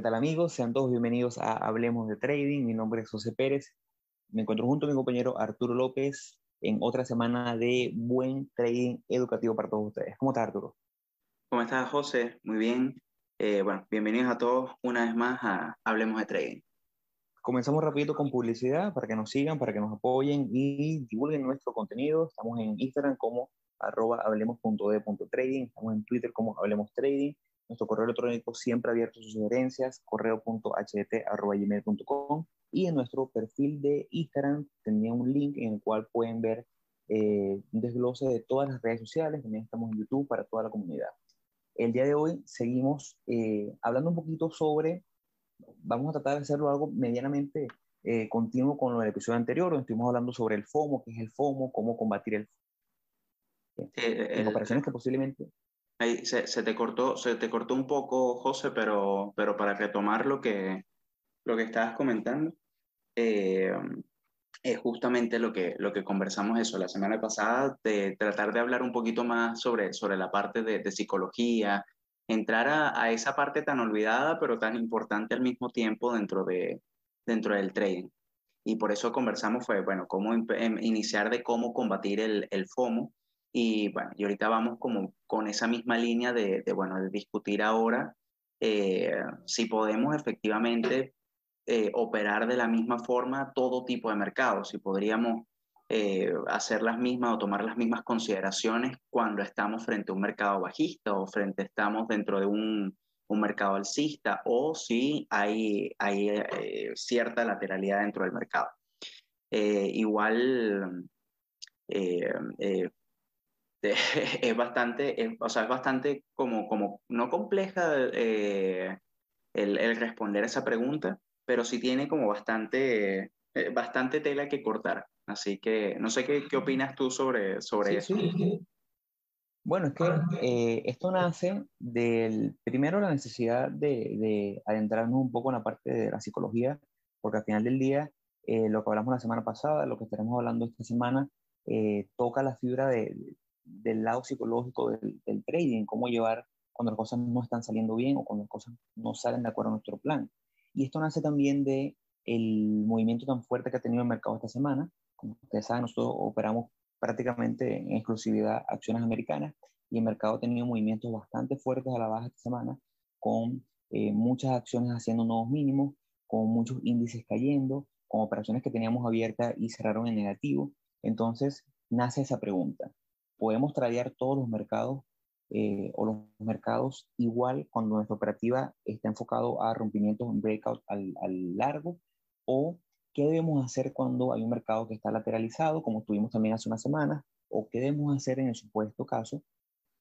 ¿qué tal amigos? Sean todos bienvenidos a Hablemos de Trading. Mi nombre es José Pérez. Me encuentro junto a mi compañero Arturo López en otra semana de buen trading educativo para todos ustedes. ¿Cómo estás, Arturo? ¿Cómo estás, José? Muy bien. Eh, bueno, bienvenidos a todos una vez más a Hablemos de Trading. Comenzamos rapidito con publicidad para que nos sigan, para que nos apoyen y divulguen nuestro contenido. Estamos en Instagram como arroba hablemos.de.trading, estamos en Twitter como hablemos trading nuestro correo electrónico siempre abierto a sus sugerencias, correo.htt.gmail.com y en nuestro perfil de Instagram tenía un link en el cual pueden ver eh, un desglose de todas las redes sociales, también estamos en YouTube para toda la comunidad. El día de hoy seguimos eh, hablando un poquito sobre, vamos a tratar de hacerlo algo medianamente eh, continuo con el episodio anterior, donde estuvimos hablando sobre el FOMO, qué es el FOMO, cómo combatir el FOMO. en operaciones que posiblemente Se, te cortó, se te cortó un poco, José, pero, pero para retomar lo que, lo que estabas comentando, eh, es justamente lo que, lo que conversamos eso la semana pasada, de tratar de hablar un poquito más sobre, sobre la parte de, psicología, entrar a, a, esa parte tan olvidada, pero tan importante al mismo tiempo dentro, de, dentro del trading. Y por eso conversamos fue, bueno, cómo em, iniciar de cómo combatir el, el FOMO y bueno, y ahorita vamos como con esa misma línea de, bueno, de discutir ahora eh, si podemos efectivamente eh, operar de la misma forma todo tipo de mercados, si podríamos eh, hacer las mismas o tomar las mismas consideraciones cuando estamos frente a un mercado bajista o frente estamos dentro de un, un mercado alcista o si hay, hay cierta lateralidad dentro del mercado. igual, es bastante, o sea, es bastante como, como no compleja eh, el, el, responder esa pregunta, pero sí tiene como bastante, eh, bastante tela que cortar. Así que no sé qué, qué opinas tú sobre, sobre eso. Bueno, es que eh, esto nace del, primero, la necesidad de, de, adentrarnos un poco en la parte de la psicología, porque al final del día, lo que hablamos la semana pasada, lo que estaremos hablando esta semana, toca la fibra de, del lado psicológico del, trading, cómo llevar cuando las cosas no están saliendo bien o cuando las cosas no salen de acuerdo a nuestro plan. Y esto nace también de el movimiento tan fuerte que ha tenido el mercado esta semana. Como ustedes saben, nosotros operamos prácticamente en exclusividad acciones americanas y el mercado ha tenido movimientos bastante fuertes a la baja esta semana, con eh, muchas acciones haciendo nuevos mínimos, con muchos índices cayendo, con operaciones que teníamos abiertas y cerraron en negativo. Entonces nace esa pregunta podemos tradear todos los mercados eh, o los mercados igual cuando nuestra operativa está enfocado a rompimientos en breakout al, al, largo o qué debemos hacer cuando hay un mercado que está lateralizado, como tuvimos también hace una semana, o qué debemos hacer en el supuesto caso,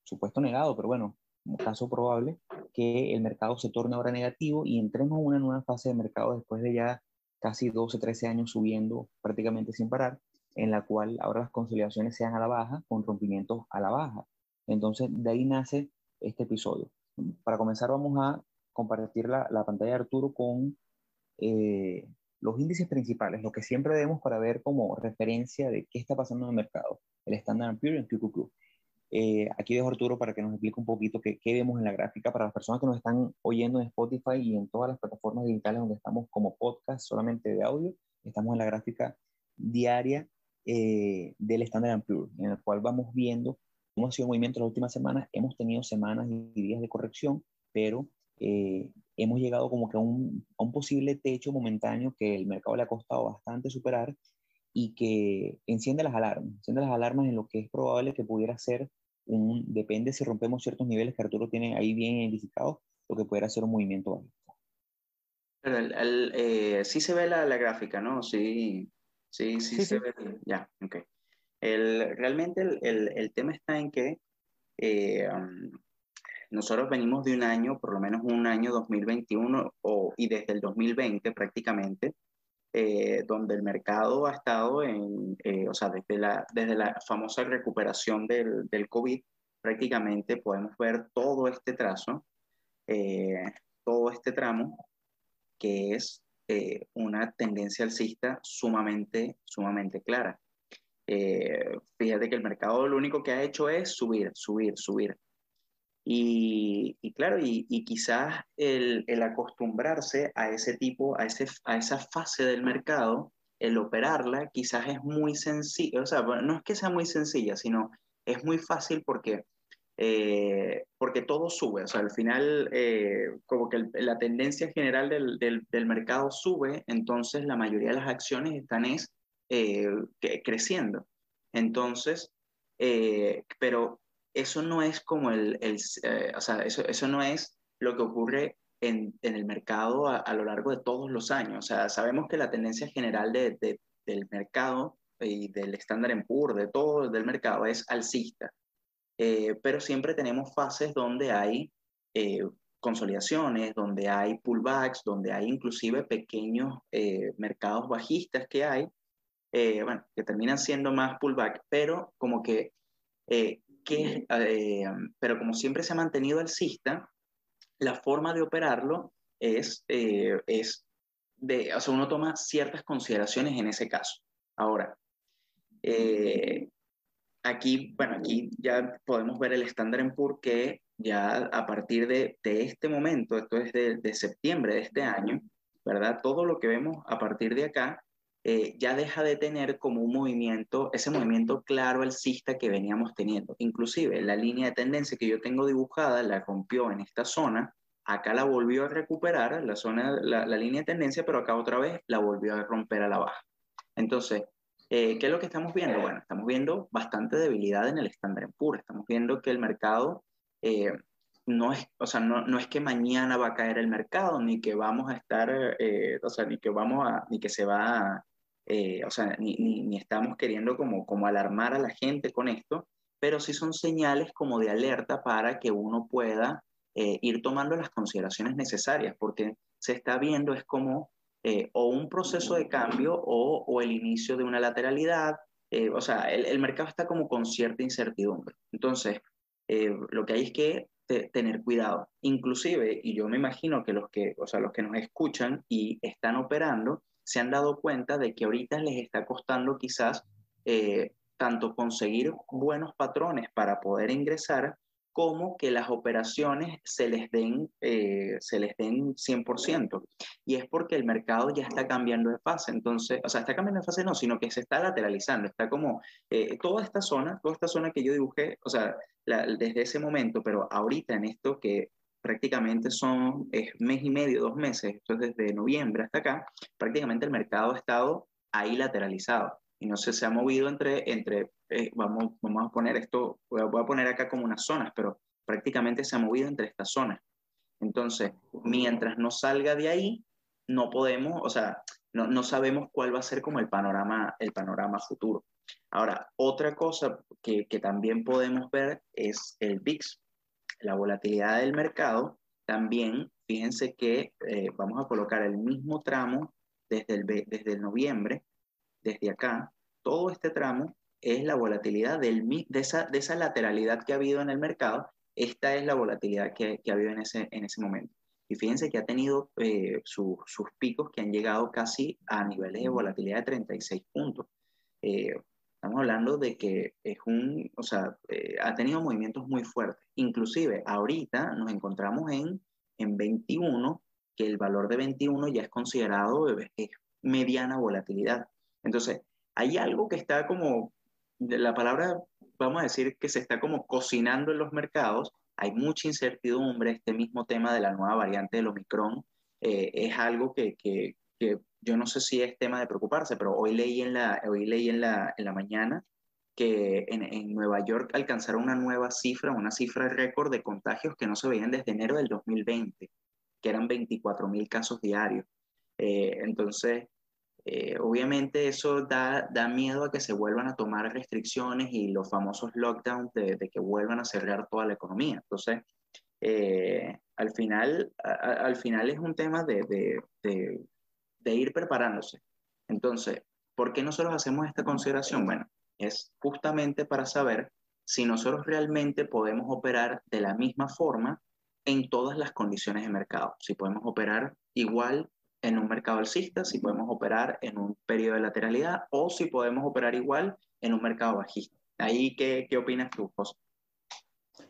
supuesto negado, pero bueno, caso probable, que el mercado se torne ahora negativo y entremos en una nueva fase de mercado después de ya casi 12, 13 años subiendo prácticamente sin parar en la cual ahora las consolidaciones sean a la baja con rompimientos a la baja. Entonces, de ahí nace este episodio. Para comenzar, vamos a compartir la, la pantalla de Arturo con eh, los índices principales, lo que siempre vemos para ver como referencia de qué está pasando en el mercado, el Standard Poor's QQQ. Eh, aquí dejo Arturo para que nos explique un poquito qué, qué, vemos en la gráfica para las personas que nos están oyendo en Spotify y en todas las plataformas digitales donde estamos como podcast solamente de audio. Estamos en la gráfica diaria eh, del Standard Poor's, en el cual vamos viendo cómo ha sido el movimiento las últimas semanas. Hemos tenido semanas y días de corrección, pero eh, hemos llegado como que a un, a un, posible techo momentáneo que el mercado le ha costado bastante superar y que enciende las alarmas, enciende las alarmas en lo que es probable que pudiera ser un, depende si rompemos ciertos niveles que Arturo tiene ahí bien identificados, lo que pudiera ser un movimiento bajista. El, el, eh, sí se ve la, la, gráfica, ¿no? Sí, Sí, sí, se ve. Ya, ok. El, realmente el, el, el, tema está en que eh, um, nosotros venimos de un año, por lo menos un año 2021 o, y desde el 2020 prácticamente, eh, donde el mercado ha estado en, eh, o sea, desde la, desde la famosa recuperación del, del COVID, prácticamente podemos ver todo este trazo, todo este tramo, que es eh, una tendencia alcista sumamente, sumamente clara. Eh, fíjate que el mercado lo único que ha hecho es subir, subir, subir. Y, claro, y, y quizás el, el, acostumbrarse a ese tipo, a, ese, a esa fase del mercado, el operarla, quizás es muy sencillo, o sea, no es que sea muy sencilla, sino es muy fácil porque, eh, porque todo sube, o sea, al final eh, como que el, la tendencia general del, del, del, mercado sube, entonces la mayoría de las acciones están es, eh, creciendo. Entonces, pero eso no es como el, el eh, o sea, eso, eso no es lo que ocurre en, en el mercado a, a, lo largo de todos los años. O sea, sabemos que la tendencia general de, de, del mercado y del Standard Poor's, de todo del mercado, es alcista. Eh, pero siempre tenemos fases donde hay eh, consolidaciones, donde hay pullbacks, donde hay inclusive pequeños eh, mercados bajistas que hay, eh, bueno, que terminan siendo más pullback, pero como que eh, que, eh, pero como siempre se ha mantenido alcista, la forma de operarlo es, es de, o sea, uno toma ciertas consideraciones en ese caso. Ahora, eh, aquí, bueno, aquí ya podemos ver el estándar en PUR que ya a partir de, de este momento, esto es de, de septiembre de este año, ¿verdad? Todo lo que vemos a partir de acá eh, ya deja de tener como un movimiento, ese movimiento claro alcista que veníamos teniendo. Inclusive la línea de tendencia que yo tengo dibujada la rompió en esta zona, acá la volvió a recuperar, la, zona, la, la línea de tendencia, pero acá otra vez la volvió a romper a la baja. Entonces, eh, ¿qué es lo que estamos viendo? Bueno, estamos viendo bastante debilidad en el estándar puro. Estamos viendo que el mercado eh, no es, o sea, no, no, es que mañana va a caer el mercado, ni que vamos a estar, eh, o sea, ni que vamos a, ni que se va a, eh, o sea, ni, ni, ni, estamos queriendo como, como alarmar a la gente con esto, pero sí son señales como de alerta para que uno pueda eh, ir tomando las consideraciones necesarias, porque se está viendo es como eh, o un proceso de cambio o, el inicio de una lateralidad, eh, o sea, el, mercado está como con cierta incertidumbre. Entonces, eh, lo que hay es que te, tener cuidado. Inclusive, y yo me imagino que los que, o sea, los que nos escuchan y están operando, se han dado cuenta de que ahorita les está costando quizás tanto conseguir buenos patrones para poder ingresar como que las operaciones se les den, eh, se les den 100%. Y es porque el mercado ya está cambiando de fase. Entonces, o sea, está cambiando de fase no, sino que se está lateralizando. Está como eh, toda esta zona, toda esta zona que yo dibujé, o sea, la, desde ese momento, pero ahorita en esto que prácticamente son es mes y medio, dos meses, esto es desde noviembre hasta acá, prácticamente el mercado ha estado ahí lateralizado y no sé, se ha movido entre, entre eh, vamos, vamos a poner esto, voy a, poner acá como unas zonas, pero prácticamente se ha movido entre estas zonas. Entonces, mientras no salga de ahí, no podemos, o sea, no, no sabemos cuál va a ser como el panorama, el panorama futuro. Ahora, otra cosa que, que también podemos ver es el VIX la volatilidad del mercado, también fíjense que eh, vamos a colocar el mismo tramo desde el, desde el noviembre, desde acá, todo este tramo es la volatilidad del, de, esa, de esa lateralidad que ha habido en el mercado, esta es la volatilidad que, que ha habido en ese, en ese momento. Y fíjense que ha tenido eh, su, sus picos que han llegado casi a niveles de volatilidad de 36 puntos. Eh, Estamos hablando de que es un, o sea, eh, ha tenido movimientos muy fuertes. Inclusive ahorita nos encontramos en, en 21, que el valor de 21 ya es considerado es mediana volatilidad. Entonces, hay algo que está como, la palabra, vamos a decir que se está como cocinando en los mercados. Hay mucha incertidumbre, este mismo tema de la nueva variante del Omicron eh, es algo que, que, yo no sé si es tema de preocuparse, pero hoy leí en la, hoy leí en la, en la mañana que en, en, Nueva York alcanzaron una nueva cifra, una cifra récord de contagios que no se veían desde enero del 2020, que eran 24 mil casos diarios. Eh, entonces, eh, obviamente eso da, da miedo a que se vuelvan a tomar restricciones y los famosos lockdowns de, de que vuelvan a cerrar toda la economía. Entonces, eh, al, final, al final es un tema de, de, de de ir preparándose. Entonces, ¿por qué nosotros hacemos esta consideración? Bueno, es justamente para saber si nosotros realmente podemos operar de la misma forma en todas las condiciones de mercado. Si podemos operar igual en un mercado alcista, si podemos operar en un periodo de lateralidad o si podemos operar igual en un mercado bajista. Ahí, ¿qué, qué opinas tú, José?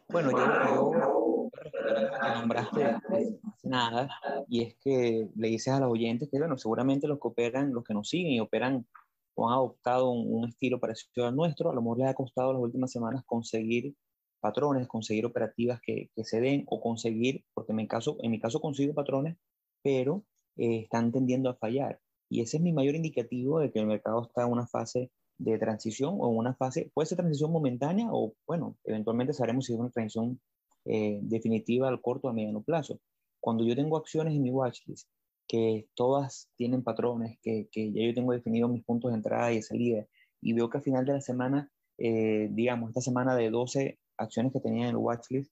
Bueno, yo, yo que nombraste hace nada, y es que le dices a los oyentes que, bueno, seguramente los que operan, los que nos siguen y operan o han adoptado un, estilo parecido al nuestro, a lo mejor les ha costado las últimas semanas conseguir patrones, conseguir operativas que, que se den o conseguir, porque en mi caso, en mi caso consigo patrones, pero eh, están tendiendo a fallar. Y ese es mi mayor indicativo de que el mercado está en una fase de transición o en una fase, puede ser transición momentánea o, bueno, eventualmente sabremos si es una transición eh, definitiva al corto o a mediano plazo. Cuando yo tengo acciones en mi watchlist, que todas tienen patrones, que, que ya yo tengo definidos mis puntos de entrada y de salida, y veo que al final de la semana, eh, digamos, esta semana de 12 acciones que tenía en el watchlist,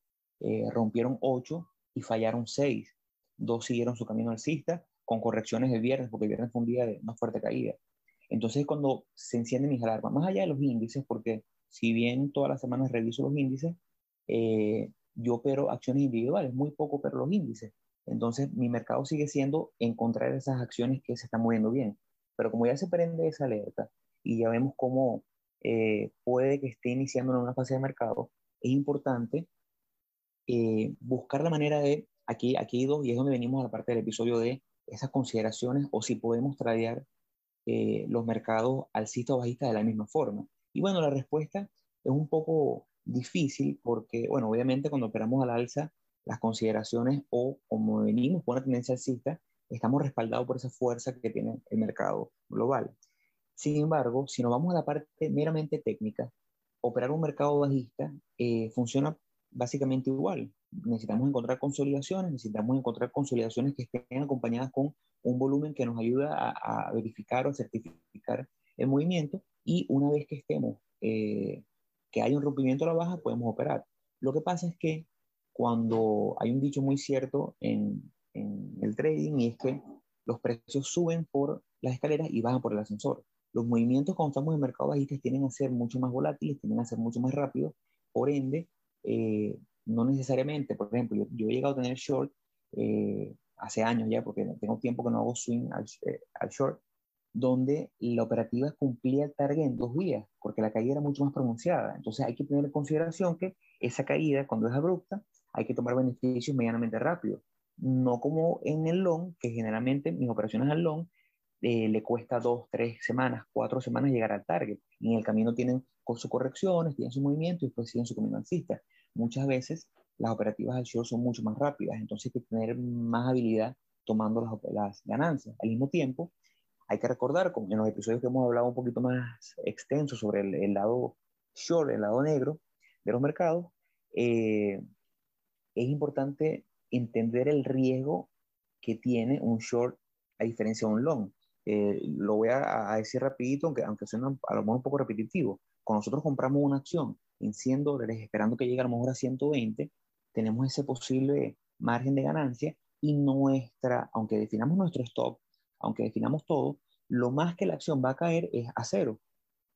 rompieron 8 y fallaron 6. Dos siguieron su camino alcista con correcciones el viernes, porque el viernes fue un día de más fuerte caída. Entonces, cuando se encienden mis alarmas, más allá de los índices, porque si bien todas las semanas reviso los índices, eh, yo opero acciones individuales, muy poco pero los índices. Entonces, mi mercado sigue siendo encontrar esas acciones que se están moviendo bien. Pero como ya se prende esa alerta y ya vemos cómo eh, puede que esté iniciando en una fase de mercado, es importante eh, buscar la manera de, aquí, aquí dos, y es donde venimos a la parte del episodio de esas consideraciones o si podemos tradear eh, los mercados alcista o bajista de la misma forma. Y bueno, la respuesta es un poco difícil porque, bueno, obviamente cuando operamos al alza, las consideraciones o como venimos con una tendencia alcista, estamos respaldados por esa fuerza que tiene el mercado global. Sin embargo, si nos vamos a la parte meramente técnica, operar un mercado bajista eh, funciona básicamente igual necesitamos encontrar consolidaciones, necesitamos encontrar consolidaciones que estén acompañadas con un volumen que nos ayuda a, verificar o certificar el movimiento y una vez que estemos, eh, que hay un rompimiento a la baja, podemos operar. Lo que pasa es que cuando hay un dicho muy cierto en, en el trading y es que los precios suben por las escaleras y bajan por el ascensor. Los movimientos cuando estamos en mercado bajista tienen a ser mucho más volátiles, tienen a ser mucho más rápidos, por ende, eh, no necesariamente, por ejemplo, yo, he llegado a tener short eh, hace años ya, porque tengo tiempo que no hago swing eh, al, short, donde la operativa cumplía el target en dos días, porque la caída era mucho más pronunciada. Entonces hay que tener en consideración que esa caída, cuando es abrupta, hay que tomar beneficios medianamente rápido. No como en el long, que generalmente mis operaciones al long eh, le cuesta dos, tres semanas, cuatro semanas llegar al target. Y en el camino tienen sus correcciones, tienen su movimiento y después siguen su camino alcista muchas veces las operativas al short son mucho más rápidas, entonces hay que tener más habilidad tomando las, las ganancias. Al mismo tiempo, hay que recordar, como en los episodios que hemos hablado un poquito más extenso sobre el, lado short, el lado negro de los mercados, eh, es importante entender el riesgo que tiene un short a diferencia de un long. Eh, lo voy a, decir rapidito, aunque, aunque suene a lo mejor un poco repetitivo. Cuando nosotros compramos una acción en 100 dólares, esperando que llegue a lo mejor a 120, tenemos ese posible margen de ganancia y nuestra, aunque definamos nuestro stop, aunque definamos todo, lo más que la acción va a caer es a cero.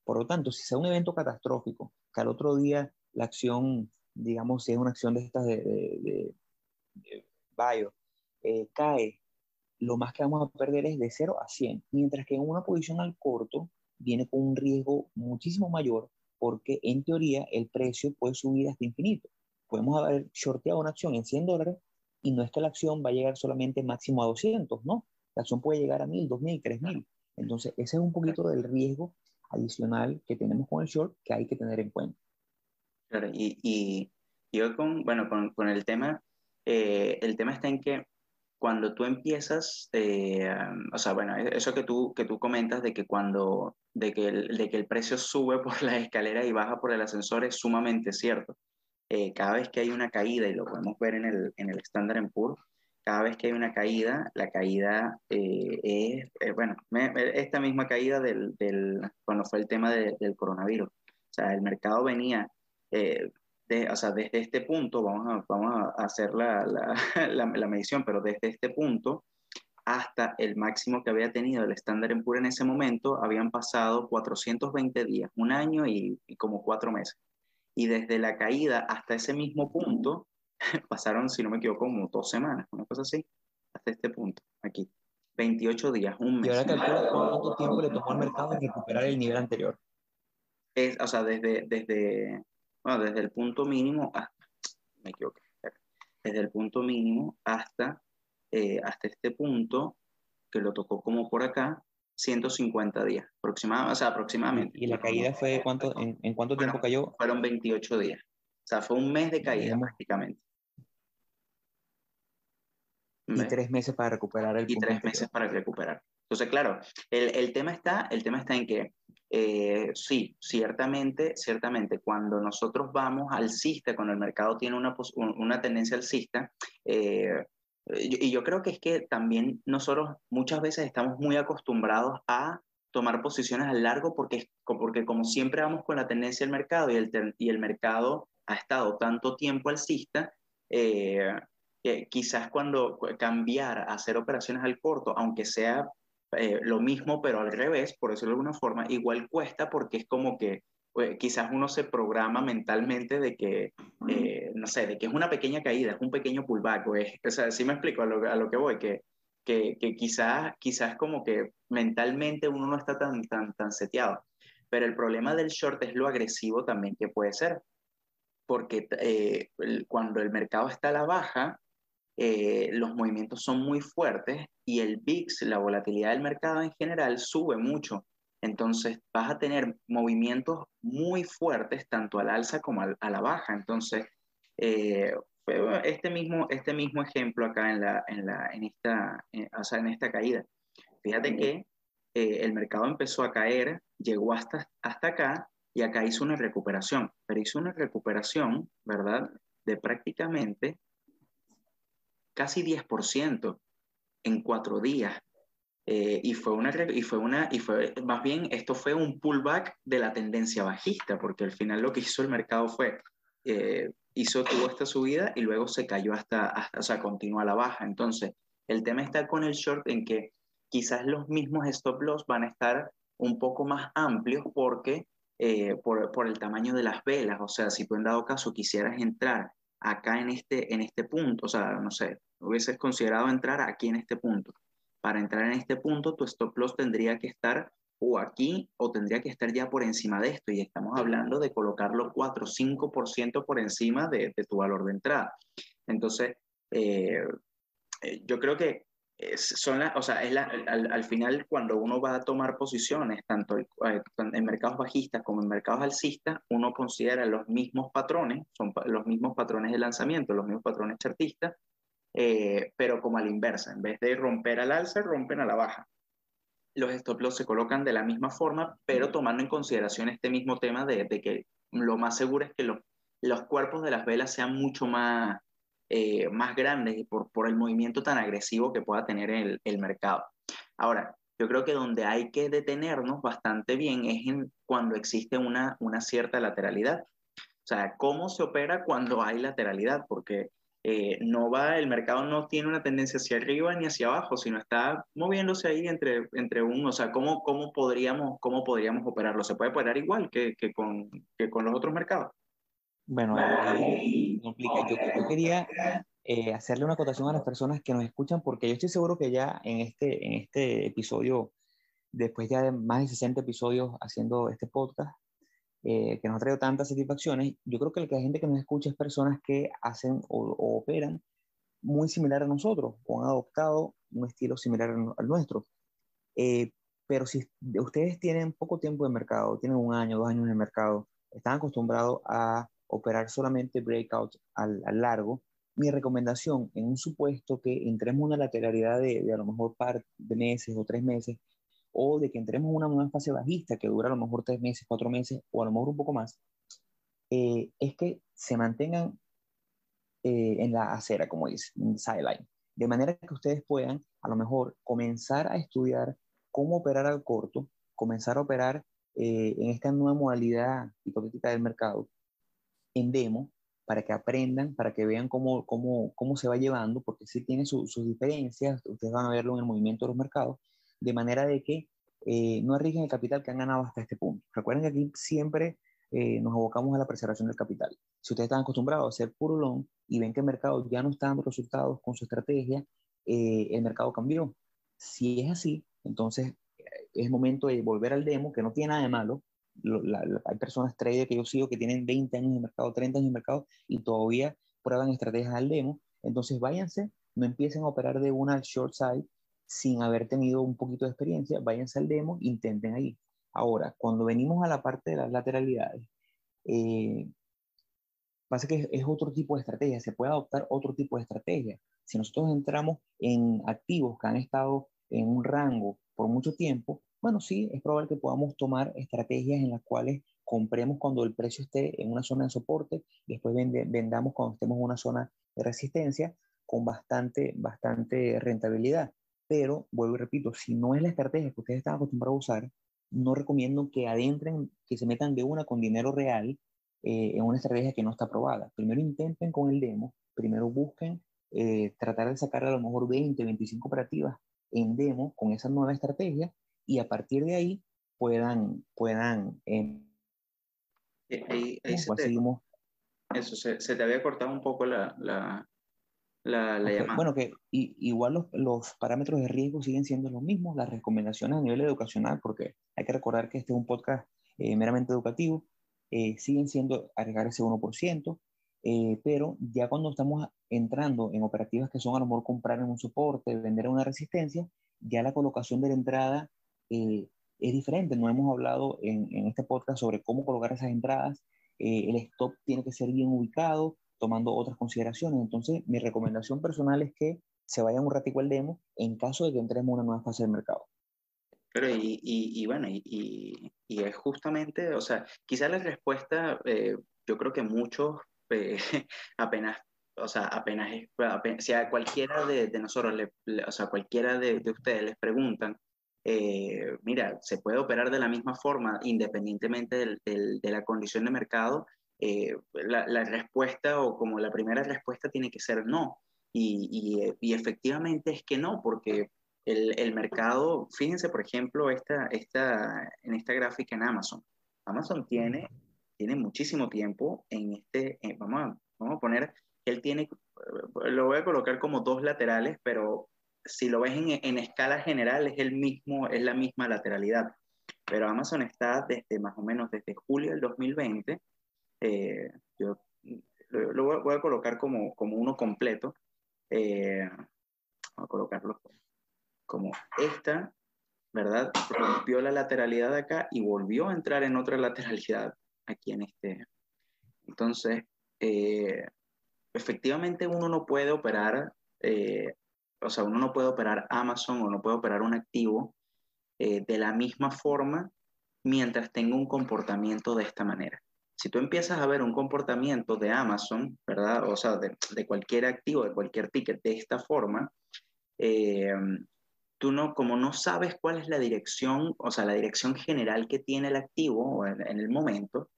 Por lo tanto, si sea un evento catastrófico, que al otro día la acción, digamos, si es una acción de estas de, de, bio, eh, cae, lo más que vamos a perder es de 0 a 100, mientras que en una posición al corto viene con un riesgo muchísimo mayor porque en teoría el precio puede subir hasta infinito. Podemos haber shorteado una acción en 100 dólares y no es que la acción va a llegar solamente máximo a 200, ¿no? La acción puede llegar a 1000, 2000, 3000. Entonces, ese es un poquito del riesgo adicional que tenemos con el short que hay que tener en cuenta. Claro, y, y yo con, bueno, con, con el tema, eh, el tema está en que cuando tú empiezas, eh, o sea, bueno, e-, eso que tú, que tú comentas de que cuando, de que, el, de que el precio sube por la escalera y baja por el ascensor es sumamente cierto. Eh, cada vez que hay una caída, y lo podemos ver en el, en el Standard Poor's, cada vez que hay una caída, la caída eh, es, bueno, esta misma caída del, del, cuando fue el tema del coronavirus. O sea, el mercado venía o sea, desde este punto, vamos a, vamos a hacer la, la, la, medición, pero desde este punto hasta el máximo que había tenido el estándar en pura en ese momento, habían pasado 420 días, un año y, como cuatro meses. Y desde la caída hasta ese mismo punto, pasaron, si no me equivoco, como dos semanas, una cosa así, hasta este punto, aquí. 28 días, un mes. ¿Y ahora calcula cuánto tiempo le tomó al mercado recuperar el nivel anterior? Es, o sea, desde, desde, bueno, desde el punto mínimo, ah, me equivoqué, desde el punto mínimo hasta, eh, hasta este punto, que lo tocó como por acá, 150 días, aproximadamente, o sea, aproximadamente. ¿Y la caída fue cuánto, en, en cuánto tiempo cayó? Fueron 28 días. O sea, fue un mes de caída prácticamente. Y tres meses para recuperar el Y tres meses para recuperar. Entonces, claro, el, el, tema está, el tema está en que eh, sí, ciertamente, ciertamente, cuando nosotros vamos alcista, cuando el mercado tiene una, una tendencia alcista, eh, y yo creo que es que también nosotros muchas veces estamos muy acostumbrados a tomar posiciones a largo porque, porque como siempre vamos con la tendencia del mercado y el, y el mercado ha estado tanto tiempo alcista, eh, quizás cuando cambiar a hacer operaciones al corto, aunque sea eh, lo mismo pero al revés, por decirlo de alguna forma, igual cuesta porque es como que pues, quizás uno se programa mentalmente de que, eh, no sé, de que es una pequeña caída, es un pequeño pullback, o, es, o sea, sí me explico a lo, a lo que voy, que, que, que, quizás, quizás como que mentalmente uno no está tan, tan, tan seteado. Pero el problema del short es lo agresivo también que puede ser, porque eh, cuando el mercado está a la baja, eh, los movimientos son muy fuertes y el VIX, la volatilidad del mercado en general, sube mucho. Entonces vas a tener movimientos muy fuertes tanto al alza como a la baja. Entonces, eh, este, mismo, este mismo ejemplo acá en, la, en, la, en, esta, o sea, en esta caída. Fíjate que eh, el mercado empezó a caer, llegó hasta, hasta acá y acá hizo una recuperación, pero hizo una recuperación, ¿verdad? De prácticamente casi 10% en cuatro días. Eh, y fue una, y fue una, y fue, más bien, esto fue un pullback de la tendencia bajista, porque al final lo que hizo el mercado fue, eh, hizo, tuvo esta subida y luego se cayó hasta, hasta, o sea, continúa la baja. Entonces, el tema está con el short en que quizás los mismos stop loss van a estar un poco más amplios porque eh, por, por, el tamaño de las velas, o sea, si tú en dado caso quisieras entrar acá en este, en este punto, o sea, no sé, hubieses considerado entrar aquí en este punto para entrar en este punto, tu stop loss tendría que estar o aquí o tendría que estar ya por encima de esto. Y estamos hablando de colocarlo 4 o 5% por encima de, tu valor de entrada. Entonces, eh, eh, yo creo que son la, o sea, es la, al, final cuando uno va a tomar posiciones, tanto eh, en mercados bajistas como en mercados alcistas, uno considera los mismos patrones, son los mismos patrones de lanzamiento, los mismos patrones chartistas, eh, pero como a la inversa, en vez de romper al alza, rompen a la baja. Los stop loss se colocan de la misma forma, pero tomando en consideración este mismo tema de, que lo más seguro es que los, los cuerpos de las velas sean mucho más, eh, más grandes por, por el movimiento tan agresivo que pueda tener el, el mercado. Ahora, yo creo que donde hay que detenernos bastante bien es en cuando existe una, una cierta lateralidad. O sea, cómo se opera cuando hay lateralidad, porque eh, no va, el mercado no tiene una tendencia hacia arriba ni hacia abajo, sino está moviéndose ahí entre, entre un, o sea, ¿cómo, cómo, podríamos, ¿cómo podríamos operarlo? ¿Se puede operar igual que, que, con, que con los otros mercados? Bueno, eh. Yo, yo quería eh, hacerle una acotación a las personas que nos escuchan, porque yo estoy seguro que ya en este, en este episodio, después ya de más de 60 episodios haciendo este podcast, eh, que nos ha traído tantas satisfacciones, yo creo que la gente que nos escucha es personas que hacen o, operan muy similar a nosotros o han adoptado un estilo similar al nuestro. Eh, pero si ustedes tienen poco tiempo de mercado, tienen un año, dos años en el mercado, están acostumbrados a operar solamente breakout al, al largo, mi recomendación en un supuesto que entremos en una lateralidad de, de a lo mejor par de meses o tres meses, o de que entremos en una nueva fase bajista que dura a lo mejor tres meses, cuatro meses o a lo mejor un poco más, eh, es que se mantengan eh, en la acera, como dice, en sideline, de manera que ustedes puedan a lo mejor comenzar a estudiar cómo operar al corto, comenzar a operar eh, en esta nueva modalidad hipotética del mercado en demo, para que aprendan, para que vean cómo, cómo, cómo se va llevando, porque sí tiene sus diferencias, ustedes van a verlo en el movimiento de los mercados, de manera de que eh, no arriesguen el capital que han ganado hasta este punto. Recuerden que aquí siempre eh, nos abocamos a la preservación del capital. Si ustedes están acostumbrados a hacer puro long y ven que el mercado ya no está dando resultados con su estrategia, eh, el mercado cambió. Si es así, entonces es momento de volver al demo, que no tiene nada de malo. Hay personas traders que yo sigo que tienen 20 años de mercado, 30 años de mercado y todavía prueban estrategias al demo. Entonces váyanse, no empiecen a operar de una al short side sin haber tenido un poquito de experiencia, váyanse al demo, intenten ahí. Ahora, cuando venimos a la parte de las lateralidades, eh, pasa que es, otro tipo de estrategia, se puede adoptar otro tipo de estrategia. Si nosotros entramos en activos que han estado en un rango por mucho tiempo, bueno, sí, es probable que podamos tomar estrategias en las cuales compremos cuando el precio esté en una zona de soporte y después vendamos cuando estemos en una zona de resistencia con bastante, bastante rentabilidad. Pero, vuelvo y repito, si no es la estrategia que ustedes están acostumbrados a usar, no recomiendo que adentren, que se metan de una con dinero real eh, en una estrategia que no está aprobada. Primero intenten con el demo, primero busquen eh, tratar de sacar a lo mejor 20, 25 operativas en demo con esa nueva estrategia y a partir de ahí puedan, puedan eh, ahí, se te, eso, se, te había cortado un poco la, la, la, llamada. Bueno, que igual los, los, parámetros de riesgo siguen siendo los mismos, las recomendaciones a nivel educacional, porque hay que recordar que este es un podcast eh, meramente educativo, eh, siguen siendo arriesgar ese 1%, pero ya cuando estamos entrando en operativas que son a lo mejor comprar en un soporte, vender en una resistencia, ya la colocación de la entrada eh, es diferente. No hemos hablado en, en, este podcast sobre cómo colocar esas entradas. Eh, el stop tiene que ser bien ubicado, tomando otras consideraciones. Entonces, mi recomendación personal es que se vayan un ratico al demo en caso de que entremos una nueva fase del mercado. Pero y, y, y bueno, y, y, es justamente, o sea, quizá la respuesta, eh, yo creo que muchos apenas, o sea, apenas, apenas, si a cualquiera de, de nosotros, le, o sea, cualquiera de, de, ustedes les preguntan, eh, mira, se puede operar de la misma forma independientemente de la condición de mercado, eh, la, respuesta o como la primera respuesta tiene que ser no. Y, y, efectivamente es que no, porque el, mercado, fíjense por ejemplo esta, esta, en esta gráfica en Amazon. Amazon tiene, tiene muchísimo tiempo en este, vamos, a, vamos a poner, él tiene, lo voy a colocar como dos laterales, pero si lo ves en, escala general, es, el mismo, es la misma lateralidad. Pero Amazon está desde más o menos desde julio del 2020. Eh, yo lo, voy a colocar como, como uno completo. Eh, voy a colocarlo como esta, ¿verdad? Rompió la lateralidad acá y volvió a entrar en otra lateralidad aquí en este. Entonces, eh, efectivamente uno no puede operar o sea, uno no puede operar Amazon o no puede operar un activo eh, de la misma forma mientras tenga un comportamiento de esta manera. Si tú empiezas a ver un comportamiento de Amazon, ¿verdad? O sea, de, cualquier activo, de cualquier ticket de esta forma, eh, tú no, como no sabes cuál es la dirección, o sea, la dirección general que tiene el activo en, el momento,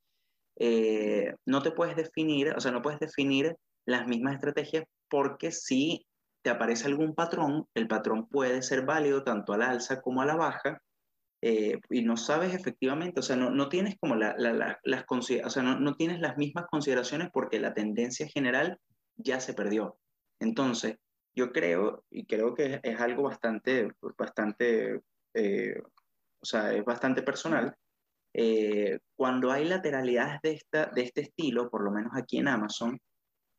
eh, no te puedes definir, o sea, no puedes definir las mismas estrategias porque si te aparece algún patrón, el patrón puede ser válido tanto a la alza como a la baja, eh, y no sabes efectivamente, o sea, no, no tienes como la, la, las, o sea, no, no, tienes las mismas consideraciones porque la tendencia general ya se perdió. Entonces, yo creo, y creo que es, algo bastante, bastante, eh, o sea, es bastante personal, eh, cuando hay lateralidades de, esta, de este estilo, por lo menos aquí en Amazon,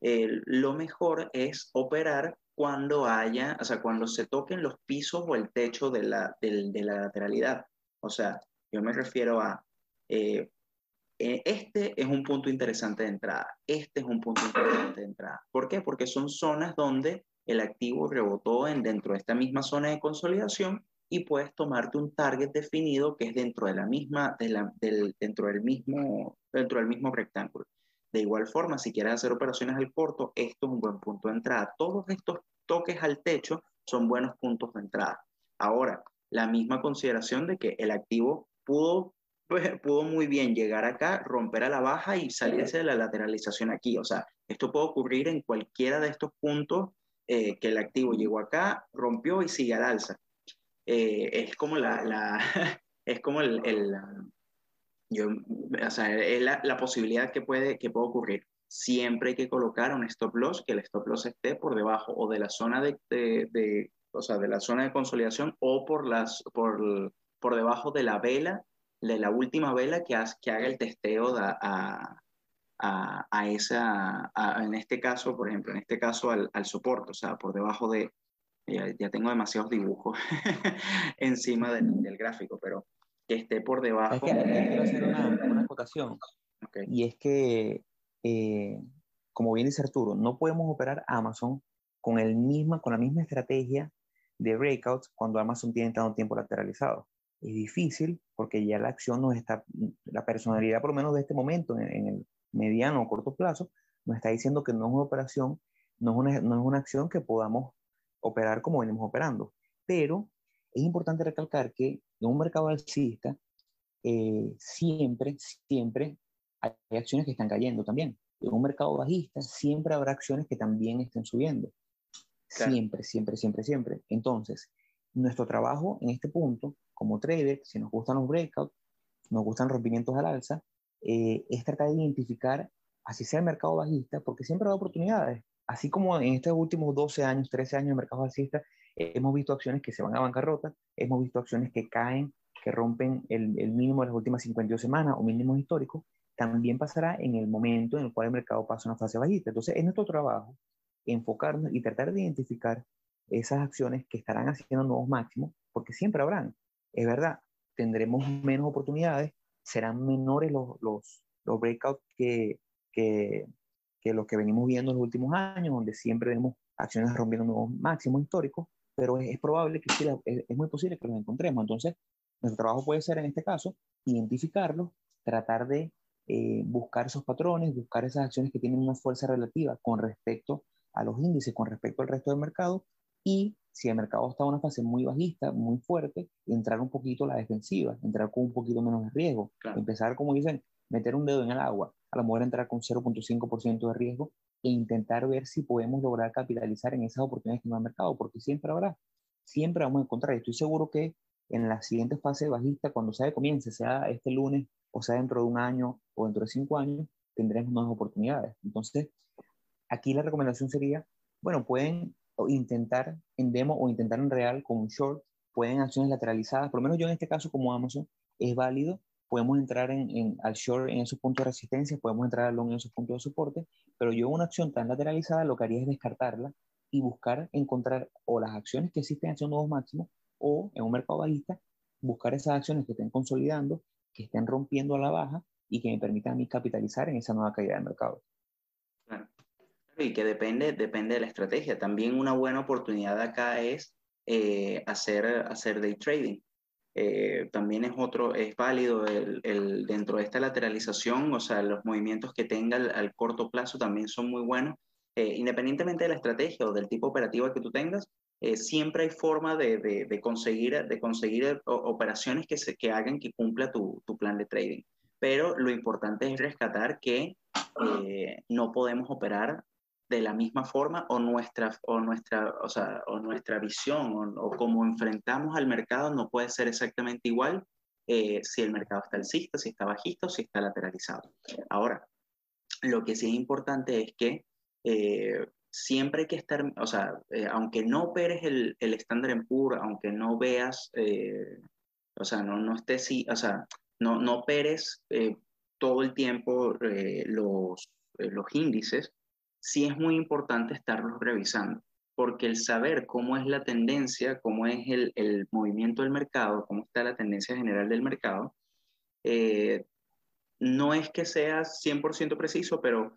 lo mejor es operar cuando haya, o sea, cuando se toquen los pisos o el techo de la, de, de la lateralidad. O sea, yo me refiero a, eh, eh, este es un punto interesante de entrada, este es un punto interesante de entrada. ¿Por qué? Porque son zonas donde el activo rebotó en, dentro de esta misma zona de consolidación y puedes tomarte un target definido que es dentro de la misma, de la, del, dentro, del mismo, dentro del mismo rectángulo. De igual forma, si quieres hacer operaciones al corto, esto es un buen punto de entrada. Todos estos toques al techo son buenos puntos de entrada. Ahora, la misma consideración de que el activo pudo, pudo muy bien llegar acá, romper a la baja y salirse de la lateralización aquí. O sea, esto puede ocurrir en cualquiera de estos puntos eh, que el activo llegó acá, rompió y sigue al alza. Eh, es como la, la es como el, yo, o sea, es la, la, posibilidad que puede, que puede ocurrir. Siempre hay que colocar un stop loss, que el stop loss esté por debajo o de la zona de, de, de o sea, de la zona de consolidación o por, las, por, por debajo de la vela, de la última vela que, que haga el testeo a, a, a esa, en este caso, por ejemplo, en este caso al, al soporte, o sea, por debajo de, ya, tengo demasiados dibujos encima del, del, gráfico, pero que esté por debajo. Es que, quiero hacer una, una acotación. Y es que, eh, como bien dice Arturo, no podemos operar Amazon con, el misma, con la misma estrategia de breakouts cuando Amazon tiene tanto tiempo lateralizado. Es difícil porque ya la acción nos está, la personalidad por lo menos de este momento, en, el mediano o corto plazo, nos está diciendo que no es una operación, no es una, no es una acción que podamos operar como venimos operando. Pero es importante recalcar que en un mercado alcista, eh, siempre, siempre hay acciones que están cayendo también. En un mercado bajista, siempre habrá acciones que también estén subiendo. Siempre, siempre, siempre, siempre. Entonces, nuestro trabajo en este punto, como trader, si nos gustan los breakouts, nos gustan rompimientos al alza, eh, es tratar de identificar, así sea el mercado bajista, porque siempre hay oportunidades. Así como en estos últimos 12 años, 13 años de mercado bajista, hemos visto acciones que se van a bancarrota, hemos visto acciones que caen, que rompen el, el mínimo de las últimas 52 semanas o mínimos históricos, también pasará en el momento en el cual el mercado pasa una fase bajista. Entonces, es nuestro trabajo enfocarnos y tratar de identificar esas acciones que estarán haciendo nuevos máximos, porque siempre habrán. Es verdad, tendremos menos oportunidades, serán menores los, los, los breakouts que, que, que los que venimos viendo en los últimos años, donde siempre vemos acciones rompiendo nuevos máximos históricos, pero es, probable que es, es, muy posible que los encontremos. Entonces, nuestro trabajo puede ser en este caso identificarlos, tratar de eh, buscar esos patrones, buscar esas acciones que tienen una fuerza relativa con respecto a los índices, con respecto al resto del mercado, y si el mercado está en una fase muy bajista, muy fuerte, entrar un poquito a la defensiva, entrar con un poquito menos de riesgo, empezar, como dicen, meter un dedo en el agua, a lo mejor entrar con 0.5% de riesgo e intentar ver si podemos lograr capitalizar en esas oportunidades que no el mercado, porque siempre habrá, siempre vamos a encontrar. Estoy seguro que en la siguiente fase bajista, cuando sea comience, sea este lunes o sea dentro de un año o dentro de cinco años, tendremos nuevas oportunidades. Entonces, aquí la recomendación sería, bueno, pueden intentar en demo o intentar en real con un short, pueden acciones lateralizadas, por lo menos yo en este caso como Amazon, es válido, podemos entrar en, al short en esos puntos de resistencia, podemos entrar al long en esos puntos de soporte, pero yo una acción tan lateralizada lo que haría es descartarla y buscar encontrar o las acciones que existen haciendo nuevos máximos o en un mercado bajista, buscar esas acciones que estén consolidando que estén rompiendo a la baja y que me permitan a mí capitalizar en esa nueva caída del mercado. Claro. Y que depende, depende de la estrategia. También una buena oportunidad acá es eh, hacer, hacer day trading. Eh, también es otro, es válido el, el, dentro de esta lateralización, o sea, los movimientos que tenga al, corto plazo también son muy buenos. Eh, independientemente de la estrategia o del tipo operativo que tú tengas, eh, siempre hay forma de, de, conseguir, de conseguir operaciones que, se, que hagan que cumpla tu, tu, plan de trading. Pero lo importante es rescatar que eh, no podemos operar de la misma forma o nuestra, o nuestra, o sea, o nuestra visión o, o como enfrentamos al mercado no puede ser exactamente igual eh, si el mercado está alcista, si está bajista o si está lateralizado. Ahora, lo que sí es importante es que siempre hay que estar, o sea, eh, aunque no operes el, estándar en puro, aunque no veas, eh, o sea, no, no estés, o sea, no, no operes eh, todo el tiempo los, los índices, sí es muy importante estarlos revisando, porque el saber cómo es la tendencia, cómo es el, el movimiento del mercado, cómo está la tendencia general del mercado, no es que sea 100% preciso, pero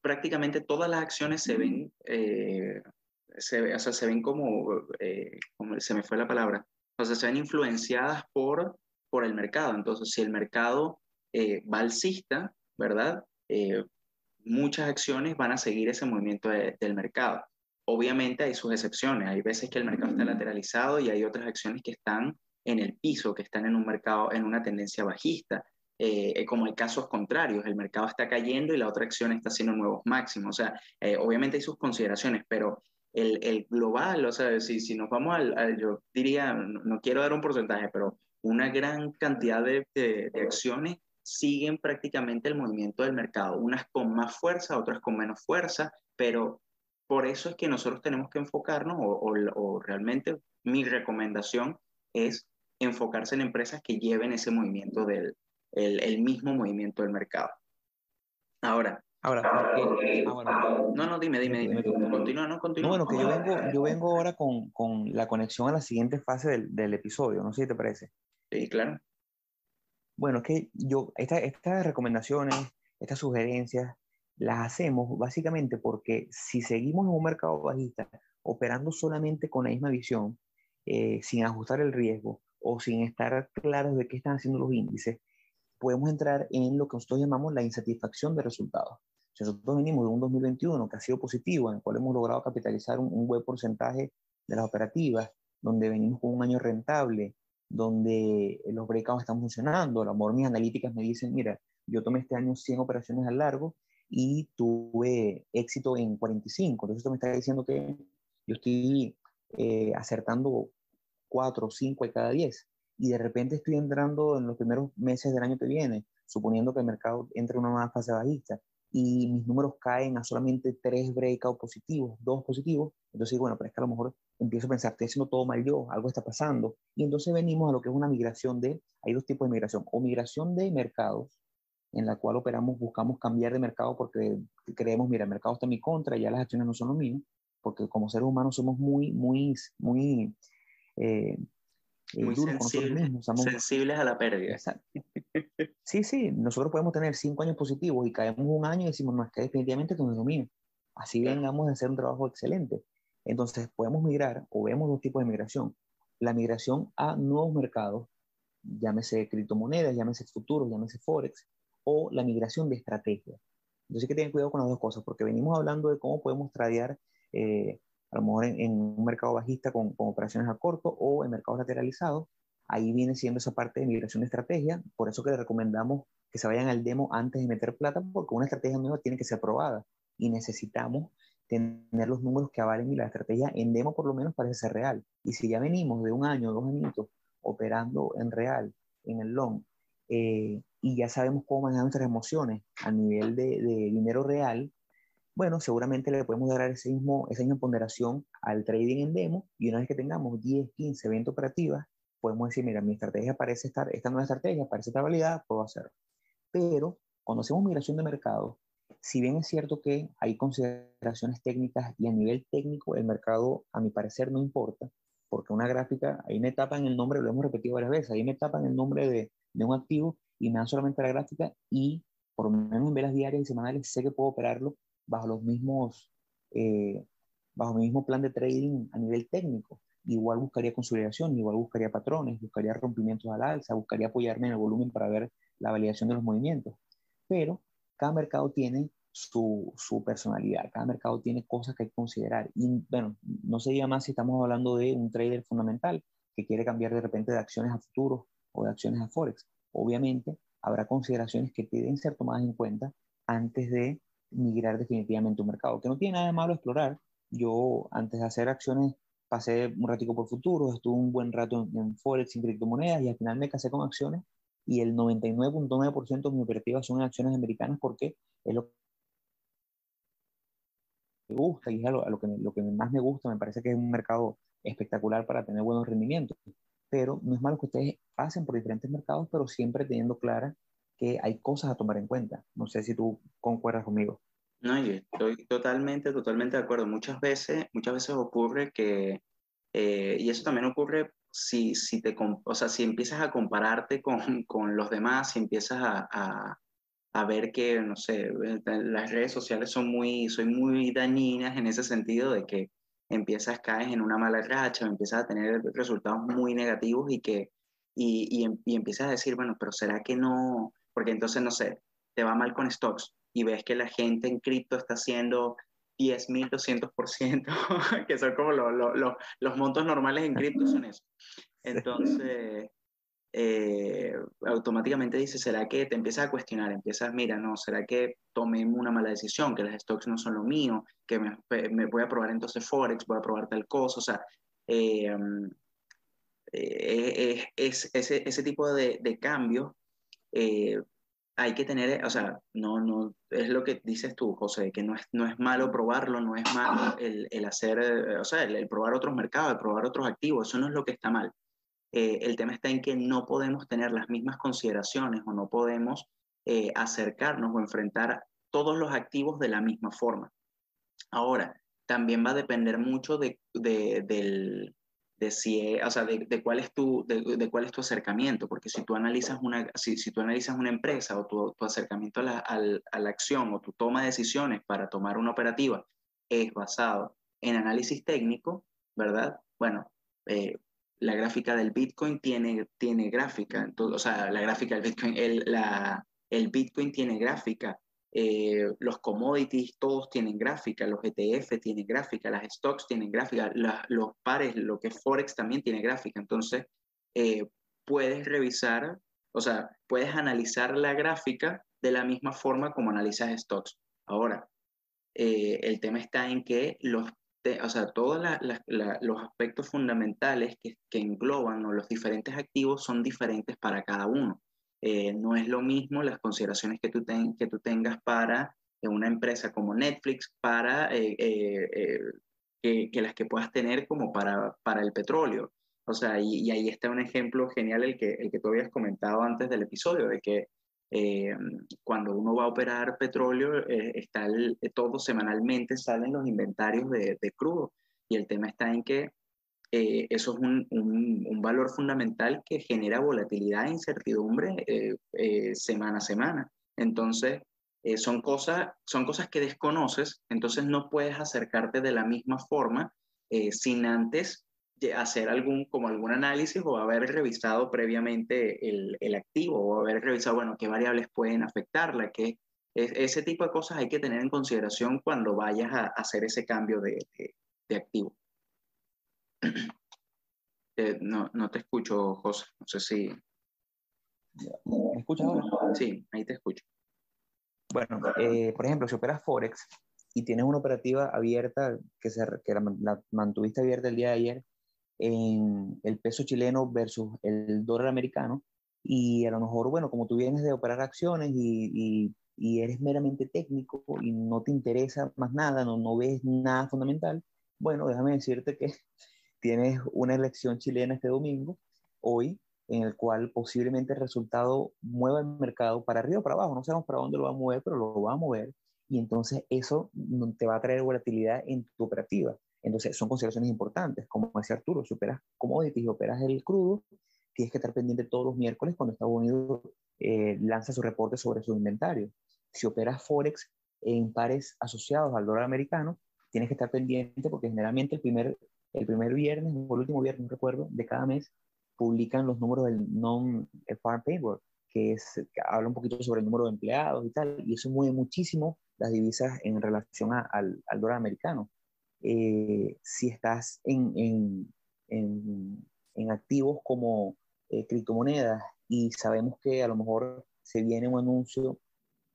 prácticamente todas las acciones se ven, eh, se, o sea, se ven como, eh, como, se me fue la palabra, o sea, se ven influenciadas por, por el mercado. Entonces, si el mercado eh, va alcista, ¿verdad? Muchas acciones van a seguir ese movimiento del mercado. Obviamente hay sus excepciones, hay veces que el mercado está lateralizado y hay otras acciones que están en el piso, que están en un mercado, en una tendencia bajista. Eh, como hay casos contrarios, el mercado está cayendo y la otra acción está haciendo nuevos máximos. O sea, eh, obviamente hay sus consideraciones, pero el, el, global, o sea, si, si nos vamos al, yo diría, no, quiero dar un porcentaje, pero una gran cantidad de, de, acciones siguen prácticamente el movimiento del mercado, unas con más fuerza, otras con menos fuerza, pero por eso es que nosotros tenemos que enfocarnos, o, o, o realmente mi recomendación es enfocarse en empresas que lleven ese movimiento del, el, el mismo movimiento del mercado. Ahora. Ahora, ah, no, no, dime, dime, dime. Continúa, no, continúa. No, bueno, que yo vengo, yo vengo ahora con, con la conexión a la siguiente fase del, del, episodio, no sé si te parece. Sí, claro. Bueno, es que yo, esta, estas recomendaciones, estas sugerencias, las hacemos básicamente porque si seguimos en un mercado bajista operando solamente con la misma visión, eh, sin ajustar el riesgo o sin estar claros de qué están haciendo los índices, podemos entrar en lo que nosotros llamamos la insatisfacción de resultados. Si nosotros venimos de un 2021 que ha sido positivo, en el cual hemos logrado capitalizar un, buen porcentaje de las operativas, donde venimos con un año rentable, donde los breakouts están funcionando, las mis analíticas me dicen, mira, yo tomé este año 100 operaciones al largo y tuve éxito en 45. Entonces esto me está diciendo que yo estoy eh, acertando 4 o 5 de cada 10 y de repente estoy entrando en los primeros meses del año que viene, suponiendo que el mercado entre en una nueva fase bajista y mis números caen a solamente tres breakouts positivos, dos positivos, entonces bueno, pero es que a lo mejor empiezo a pensar, estoy haciendo todo mal yo, algo está pasando, y entonces venimos a lo que es una migración de, hay dos tipos de migración, o migración de mercados, en la cual operamos, buscamos cambiar de mercado porque creemos, mira, el mercado está en mi contra, ya las acciones no son lo mío, porque como seres humanos somos muy, muy, muy eh, muy sensibles a la pérdida. Sí, sí, nosotros podemos tener cinco años positivos y caemos un año y decimos, no, es que definitivamente que no es lo mío. Así vengamos a hacer un trabajo excelente. Entonces, podemos migrar o vemos dos tipos de migración. La migración a nuevos mercados, llámese criptomonedas, llámese futuros, llámese forex, o la migración de estrategia. Entonces hay que tener cuidado con las dos cosas, porque venimos hablando de cómo podemos tradear eh, a lo mejor en, un mercado bajista con, con, operaciones a corto o en mercados lateralizados. Ahí viene siendo esa parte de migración de estrategia, por eso que les recomendamos que se vayan al demo antes de meter plata, porque una estrategia nueva tiene que ser probada y necesitamos tener los números que avalen y la estrategia en demo por lo menos parece ser real. Y si ya venimos de un año, dos años operando en real, en el long, eh, y ya sabemos cómo manejar nuestras emociones a nivel de, de dinero real, bueno, seguramente le podemos dar ese mismo, esa misma ponderación al trading en demo. Y una vez que tengamos 10, 15, 20 operativas, podemos decir, mira, mi estrategia parece estar, esta nueva estrategia parece estar validada, puedo hacerlo. Pero cuando hacemos migración de mercado, si bien es cierto que hay consideraciones técnicas y a nivel técnico el mercado, a mi parecer, no importa, porque una gráfica, ahí me tapan el nombre, lo hemos repetido varias veces, ahí me tapan el nombre de, de un activo y me dan solamente la gráfica y por lo menos en velas diarias y semanales sé que puedo operarlo bajo los mismos, eh, bajo mi mismo plan de trading a nivel técnico. Igual buscaría consolidación, igual buscaría patrones, buscaría rompimientos al alza, buscaría apoyarme en el volumen para ver la validación de los movimientos. Pero cada mercado tiene su, su, personalidad, cada mercado tiene cosas que hay que considerar. Y bueno, no se diga más si estamos hablando de un trader fundamental que quiere cambiar de repente de acciones a futuros o de acciones a forex. Obviamente habrá consideraciones que deben ser tomadas en cuenta antes de migrar definitivamente un mercado, que no tiene nada de malo explorar. Yo antes de hacer acciones pasé un ratico por futuros, estuve un buen rato en, Forex, en criptomonedas y al final me casé con acciones y el 99.9% de mis operativas son en acciones americanas porque es lo que me gusta y es a lo, que, lo que más me gusta, me parece que es un mercado espectacular para tener buenos rendimientos. Pero no es malo que ustedes pasen por diferentes mercados, pero siempre teniendo clara que hay cosas a tomar en cuenta. No sé si tú concuerdas conmigo. No, yo estoy totalmente, totalmente de acuerdo. Muchas veces, muchas veces ocurre que, eh, y eso también ocurre si, si, te, o sea, si empiezas a compararte con, con los demás, si empiezas a, a, ver que, no sé, las redes sociales son muy, son muy dañinas en ese sentido de que empiezas, caes en una mala racha, empiezas a tener resultados muy negativos y que, y, y, y empiezas a decir, bueno, pero ¿será que no, porque entonces, no sé, te va mal con stocks y ves que la gente en cripto está haciendo 10.200%, que son como los montos normales en cripto, son eso. Entonces, eh, automáticamente dices, ¿será que te empiezas a cuestionar? Empiezas, mira, no, ¿será que tomé una mala decisión? Que las stocks no son lo mío, que me, me voy a probar entonces Forex, voy a probar tal cosa, o sea, eh, eh, es, ese, ese tipo de, de cambios eh, hay que tener, o sea, no, no, es lo que dices tú, José, que no es, no es malo probarlo, no es malo el, el hacer, eh, o sea, el, probar otros mercados, el probar otros activos, eso no es lo que está mal. Eh, el tema está en que no podemos tener las mismas consideraciones o no podemos acercarnos o enfrentar todos los activos de la misma forma. Ahora, también va a depender mucho de, del, de si, o sea, de, cuál es tu, de, cuál es tu acercamiento, porque si tú analizas una, si, si tú analizas una empresa o tu, tu acercamiento a la, a la, acción o tu toma de decisiones para tomar una operativa es basado en análisis técnico, ¿verdad? Bueno, eh, la gráfica del Bitcoin tiene, tiene gráfica, entonces, o sea, la gráfica del Bitcoin, el, la, el Bitcoin tiene gráfica, eh, los commodities todos tienen gráfica, los ETF tienen gráfica, las stocks tienen gráfica, los pares, lo que es Forex también tiene gráfica. Entonces, eh, puedes revisar, o sea, puedes analizar la gráfica de la misma forma como analizas stocks. Ahora, eh, el tema está en que los, o sea, todos los aspectos fundamentales que, que engloban los diferentes activos son diferentes para cada uno. Eh, no es lo mismo las consideraciones que tú, que tú tengas para eh, una empresa como Netflix, para eh, que, las que puedas tener como para, para el petróleo. O sea, y, ahí está un ejemplo genial el que, el que tú habías comentado antes del episodio, de que cuando uno va a operar petróleo, está todo semanalmente salen los inventarios de, de crudo. Y el tema está en que eh, eso es un, un, valor fundamental que genera volatilidad e incertidumbre eh, eh, semana a semana. Entonces, son, cosas, son cosas que desconoces, entonces no puedes acercarte de la misma forma sin antes hacer algún, como algún análisis o haber revisado previamente el, el, activo o haber revisado, bueno, qué variables pueden afectarla, qué, ese tipo de cosas hay que tener en consideración cuando vayas a, hacer ese cambio de, de activo. Eh, no, no te escucho, José. No sé si. ¿Me escuchas ahora? Sí, ahí te escucho. Bueno, eh, por ejemplo, si operas Forex y tienes una operativa abierta que, se, que la, mantuviste abierta el día de ayer en el peso chileno versus el dólar americano, y a lo mejor, bueno, como tú vienes de operar acciones y, y, y eres meramente técnico y no te interesa más nada, no, no ves nada fundamental, bueno, déjame decirte que tienes una elección chilena este domingo, hoy, en el cual posiblemente el resultado mueva el mercado para arriba o para abajo. No sabemos para dónde lo va a mover, pero lo va a mover. Y entonces eso te va a traer volatilidad en tu operativa. Entonces son consideraciones importantes. Como decía Arturo, si operas commodities y operas el crudo, tienes que estar pendiente todos los miércoles cuando Estados Unidos eh, lanza su reporte sobre su inventario. Si operas Forex en pares asociados al dólar americano, tienes que estar pendiente porque generalmente el primer el primer viernes o el último viernes, no recuerdo, de cada mes, publican los números del non-farm payroll, que, es, que habla un poquito sobre el número de empleados y tal, y eso mueve muchísimo las divisas en relación al, al, dólar americano. Eh, si estás en, en, en, en activos como eh, criptomonedas y sabemos que a lo mejor se viene un anuncio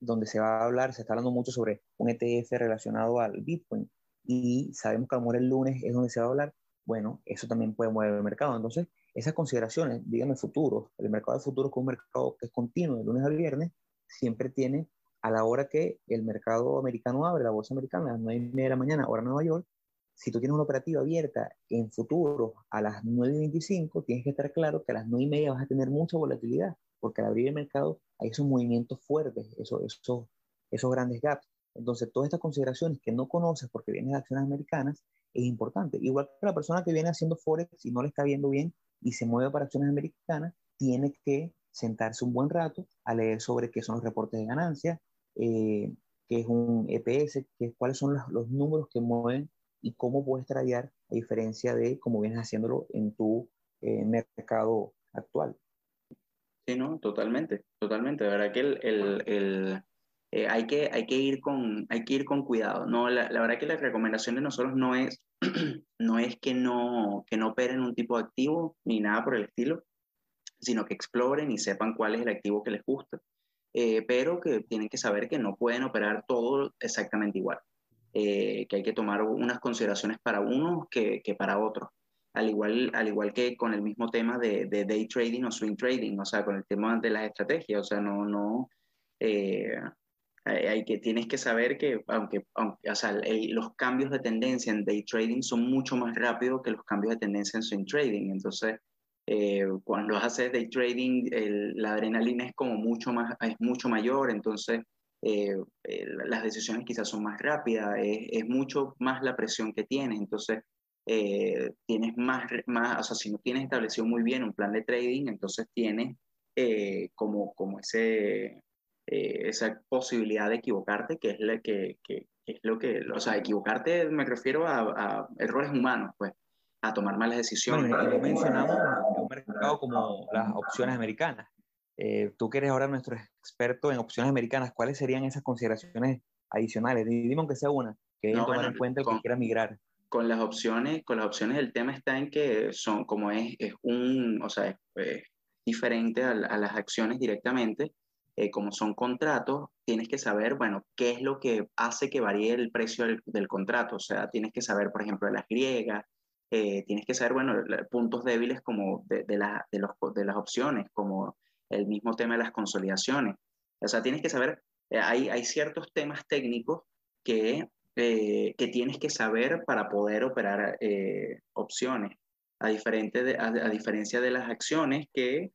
donde se va a hablar, se está hablando mucho sobre un ETF relacionado al Bitcoin, y sabemos que a lo mejor el lunes es donde se va a hablar, bueno, eso también puede mover el mercado. Entonces, esas consideraciones, díganme futuros, el mercado de futuros que es un mercado que es continuo de lunes al viernes, siempre tiene a la hora que el mercado americano abre, la bolsa americana, a las 9 y media de la mañana, hora Nueva York, si tú tienes una operativa abierta en futuros a las 9 y 25, tienes que estar claro que a las 9 y media vas a tener mucha volatilidad, porque al abrir el mercado hay esos movimientos fuertes, esos, esos, esos grandes gaps. Entonces, todas estas consideraciones que no conoces porque vienes de acciones americanas es importante. Igual que la persona que viene haciendo Forex y no le está viendo bien y se mueve para acciones americanas, tiene que sentarse un buen rato a leer sobre qué son los reportes de ganancias, eh, qué es un EPS, qué, cuáles son los, números que mueven y cómo puedes tradear a diferencia de cómo vienes haciéndolo en tu eh, mercado actual. Sí, no, totalmente, totalmente. De verdad que el eh, hay, que, hay, que ir con, hay que ir con cuidado. No, la, la verdad que la recomendación de nosotros no es, no es que, no, que no operen un tipo de activo ni nada por el estilo, sino que exploren y sepan cuál es el activo que les gusta, eh, pero que tienen que saber que no pueden operar todo exactamente igual, eh, que hay que tomar unas consideraciones para unos que, que, para otros. Al igual, al igual que con el mismo tema de, de, day trading o swing trading, o sea, con el tema de las estrategias, o sea, no, no, hay que, tienes que saber que aunque, aunque o sea, los cambios de tendencia en day trading son mucho más rápidos que los cambios de tendencia en swing trading. Entonces, eh, cuando haces day trading, la adrenalina es como mucho, más, es mucho mayor, entonces eh, eh, las decisiones quizás son más rápidas, es, es, mucho más la presión que tienes, entonces eh, tienes más, más, o sea, si no tienes establecido muy bien un plan de trading, entonces tienes como, como ese, esa posibilidad de equivocarte, que es, la, que, que, es lo que, o sea, equivocarte me refiero a, a errores humanos, pues a tomar malas decisiones. Bueno, y mencionamos un mercado como las opciones americanas. Eh, tú que eres ahora nuestro experto en opciones americanas, ¿cuáles serían esas consideraciones adicionales? Dime aunque sea una, que deben tomar en cuenta el que quiera migrar. Con las opciones, con las opciones el tema está en que son, como es, es un, o sea, es, diferente a, a, las acciones directamente, eh, como son contratos, tienes que saber, bueno, qué es lo que hace que varíe el precio del, del contrato. O sea, tienes que saber, por ejemplo, las griegas, eh, tienes que saber, bueno, puntos débiles como de, de, la, de, los, de las opciones, como el mismo tema de las consolidaciones. O sea, tienes que saber, eh, hay, hay ciertos temas técnicos que, eh, que tienes que saber para poder operar eh, opciones, a, diferente de, a, a, diferencia de las acciones que,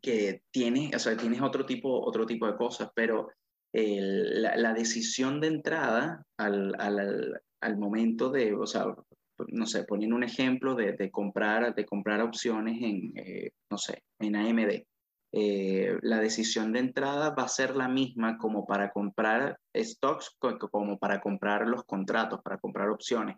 que tienes, o sea, tienes otro tipo, otro tipo de cosas, pero la, decisión de entrada al, al, al momento de, o sea, no sé, poniendo un ejemplo de, de comprar, de comprar opciones en, eh, no sé, en AMD. Eh, la decisión de entrada va a ser la misma como para comprar stocks, como para comprar los contratos, para comprar opciones.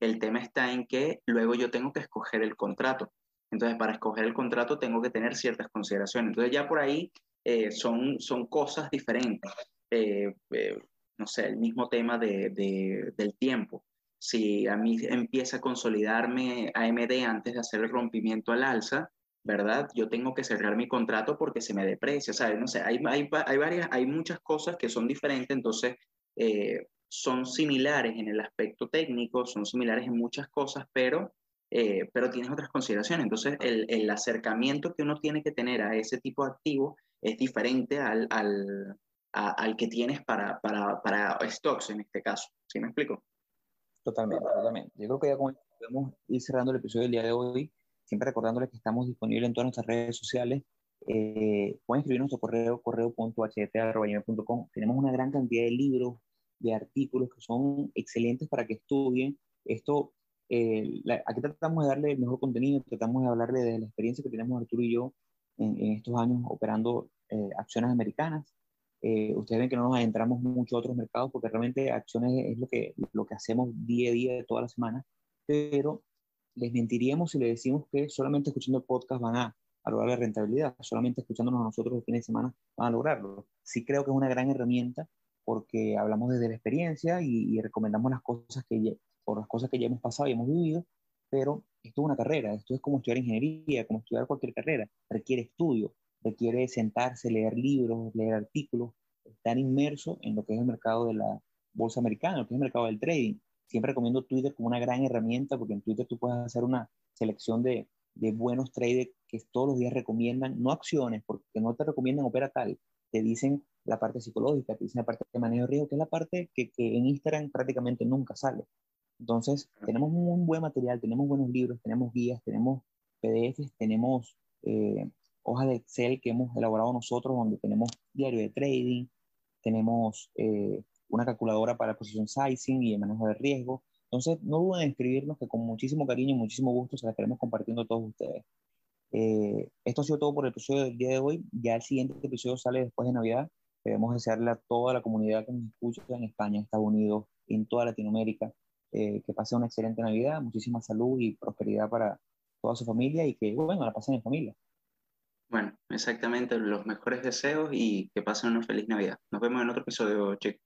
El tema está en que luego yo tengo que escoger el contrato. Entonces, para escoger el contrato tengo que tener ciertas consideraciones. Entonces, ya por ahí eh, son, son cosas diferentes. Eh, eh, no sé, el mismo tema de, de, del tiempo si a mí empieza a consolidarme AMD antes de hacer el rompimiento al alza, ¿verdad? Yo tengo que cerrar mi contrato porque se me deprecia, ¿sabes? No sé, hay, hay, hay, varias, hay muchas cosas que son diferentes, entonces eh, son similares en el aspecto técnico, son similares en muchas cosas, pero, eh, pero tienes otras consideraciones. Entonces, el, el, acercamiento que uno tiene que tener a ese tipo de activo es diferente al, al, a, al que tienes para, para, para stocks en este caso. ¿Sí me explico? Totalmente, totalmente. Yo creo que ya podemos ir cerrando el episodio del día de hoy, siempre recordándoles que estamos disponibles en todas nuestras redes sociales. Eh, pueden escribir nuestro correo, correo.ht.com. Tenemos una gran cantidad de libros, de artículos que son excelentes para que estudien. Esto, eh, la, aquí tratamos de darle el mejor contenido, tratamos de hablarle de la experiencia que tenemos Arturo y yo en, en estos años operando eh, acciones americanas. Eh, ustedes ven que no nos adentramos mucho a otros mercados porque realmente acciones es lo que, lo que hacemos día a día toda la semana, pero les mentiríamos si les decimos que solamente escuchando el podcast van a, a lograr la rentabilidad, solamente escuchándonos a nosotros el fin de semana van a lograrlo. Sí creo que es una gran herramienta porque hablamos desde la experiencia y, y recomendamos las cosas que por las cosas que ya hemos pasado y hemos vivido, pero esto es una carrera, esto es como estudiar ingeniería, como estudiar cualquier carrera, requiere estudio, requiere sentarse, leer libros, leer artículos, estar inmerso en lo que es el mercado de la bolsa americana, lo que es el mercado del trading. Siempre recomiendo Twitter como una gran herramienta porque en Twitter tú puedes hacer una selección de, de buenos traders que todos los días recomiendan, no acciones, porque no te recomiendan opera tal, te dicen la parte psicológica, te dicen la parte de manejo de riesgo, que es la parte que, que en Instagram prácticamente nunca sale. Entonces, tenemos un buen material, tenemos buenos libros, tenemos guías, tenemos PDFs, tenemos eh, hojas de Excel que hemos elaborado nosotros, donde tenemos diario de trading, tenemos eh, una calculadora para posición sizing y el manejo de riesgo. Entonces, no duden en escribirnos que con muchísimo cariño y muchísimo gusto se la estaremos compartiendo a todos ustedes. Eh, esto ha sido todo por el episodio del día de hoy. Ya el siguiente episodio sale después de Navidad. Queremos desearle a toda la comunidad que nos escucha en España, Estados Unidos, en toda Latinoamérica, eh, que pase una excelente Navidad, muchísima salud y prosperidad para toda su familia y que, bueno, la pasen en familia. Bueno, exactamente los mejores deseos y que pasen una feliz Navidad. Nos vemos en otro episodio, chicos.